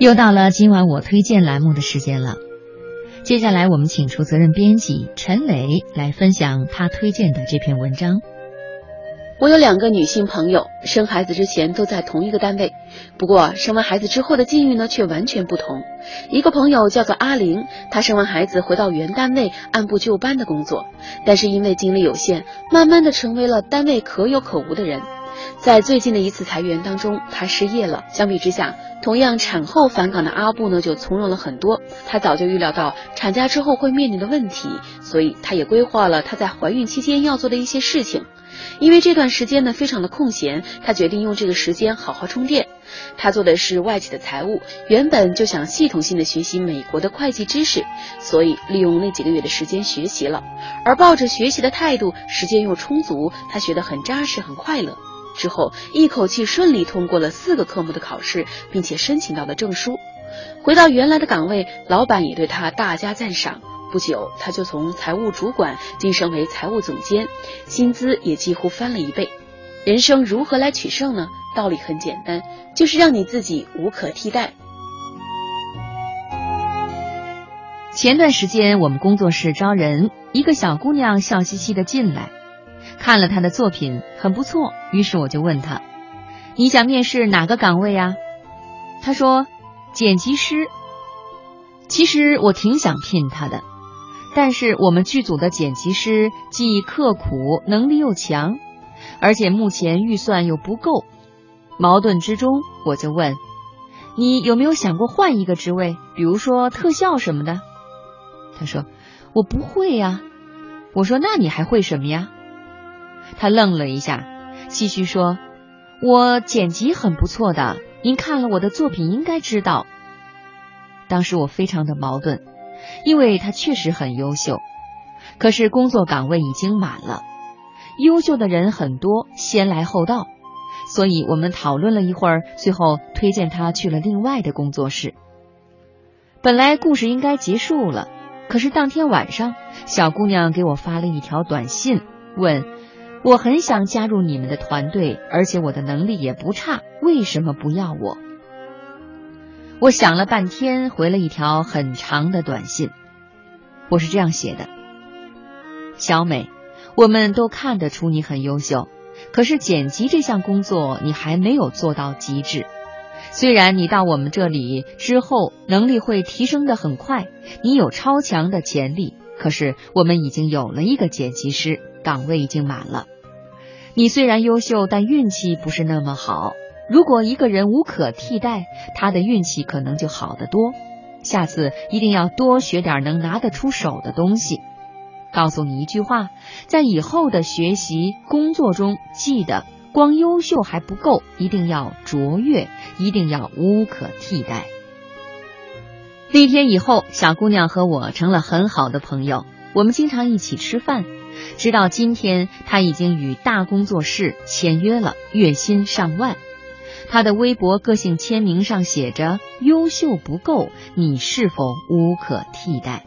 又到了今晚我推荐栏目的时间了。接下来我们请出责任编辑陈磊来分享他推荐的这篇文章。我有两个女性朋友，生孩子之前都在同一个单位，不过生完孩子之后的境遇呢却完全不同。一个朋友叫做阿玲，她生完孩子回到原单位按部就班的工作，但是因为精力有限，慢慢的成为了单位可有可无的人。在最近的一次裁员当中，她失业了。相比之下，同样产后返岗的阿布呢就从容了很多。她早就预料到产假之后会面临的问题，所以她也规划了她在怀孕期间要做的一些事情。因为这段时间呢非常的空闲，他决定用这个时间好好充电。他做的是外企的财务，原本就想系统性的学习美国的会计知识，所以利用那几个月的时间学习了。而抱着学习的态度，时间又充足，他学得很扎实，很快乐。之后一口气顺利通过了四个科目的考试，并且申请到了证书。回到原来的岗位，老板也对他大加赞赏。不久，他就从财务主管晋升为财务总监，薪资也几乎翻了一倍。人生如何来取胜呢？道理很简单，就是让你自己无可替代。前段时间我们工作室招人，一个小姑娘笑嘻嘻的进来，看了她的作品很不错，于是我就问她：“你想面试哪个岗位呀？”她说：“剪辑师。”其实我挺想聘她的。但是我们剧组的剪辑师既刻苦，能力又强，而且目前预算又不够。矛盾之中，我就问：“你有没有想过换一个职位，比如说特效什么的？”他说：“我不会呀。”我说：“那你还会什么呀？”他愣了一下，继续说：“我剪辑很不错的，您看了我的作品应该知道。”当时我非常的矛盾。因为他确实很优秀，可是工作岗位已经满了，优秀的人很多，先来后到，所以我们讨论了一会儿，最后推荐他去了另外的工作室。本来故事应该结束了，可是当天晚上，小姑娘给我发了一条短信，问我很想加入你们的团队，而且我的能力也不差，为什么不要我？我想了半天，回了一条很长的短信。我是这样写的：小美，我们都看得出你很优秀，可是剪辑这项工作你还没有做到极致。虽然你到我们这里之后能力会提升的很快，你有超强的潜力，可是我们已经有了一个剪辑师岗位已经满了。你虽然优秀，但运气不是那么好。如果一个人无可替代，他的运气可能就好得多。下次一定要多学点能拿得出手的东西。告诉你一句话，在以后的学习工作中，记得光优秀还不够，一定要卓越，一定要无可替代。那天以后，小姑娘和我成了很好的朋友，我们经常一起吃饭。直到今天，她已经与大工作室签约了，月薪上万。他的微博个性签名上写着：“优秀不够，你是否无可替代？”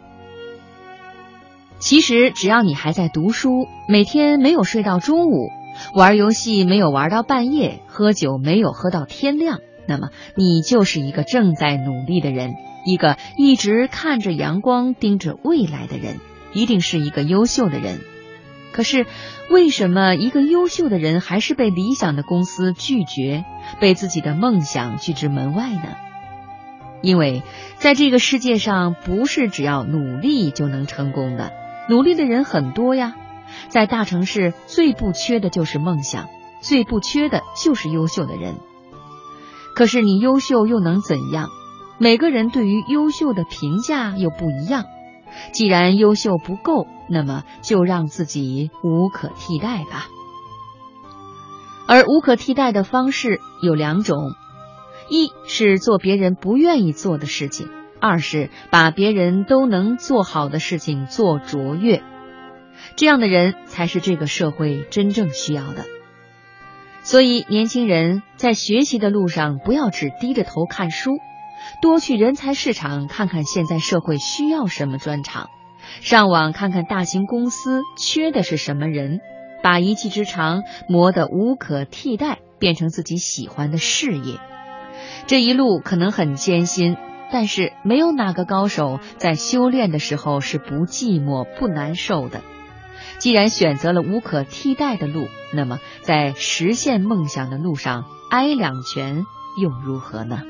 其实，只要你还在读书，每天没有睡到中午，玩游戏没有玩到半夜，喝酒没有喝到天亮，那么你就是一个正在努力的人，一个一直看着阳光、盯着未来的人，一定是一个优秀的人。可是，为什么一个优秀的人还是被理想的公司拒绝，被自己的梦想拒之门外呢？因为在这个世界上，不是只要努力就能成功的，努力的人很多呀。在大城市，最不缺的就是梦想，最不缺的就是优秀的人。可是你优秀又能怎样？每个人对于优秀的评价又不一样。既然优秀不够，那么就让自己无可替代吧。而无可替代的方式有两种：一是做别人不愿意做的事情；二是把别人都能做好的事情做卓越。这样的人才是这个社会真正需要的。所以，年轻人在学习的路上，不要只低着头看书。多去人才市场看看，现在社会需要什么专长；上网看看大型公司缺的是什么人，把一技之长磨得无可替代，变成自己喜欢的事业。这一路可能很艰辛，但是没有哪个高手在修炼的时候是不寂寞、不难受的。既然选择了无可替代的路，那么在实现梦想的路上，挨两拳又如何呢？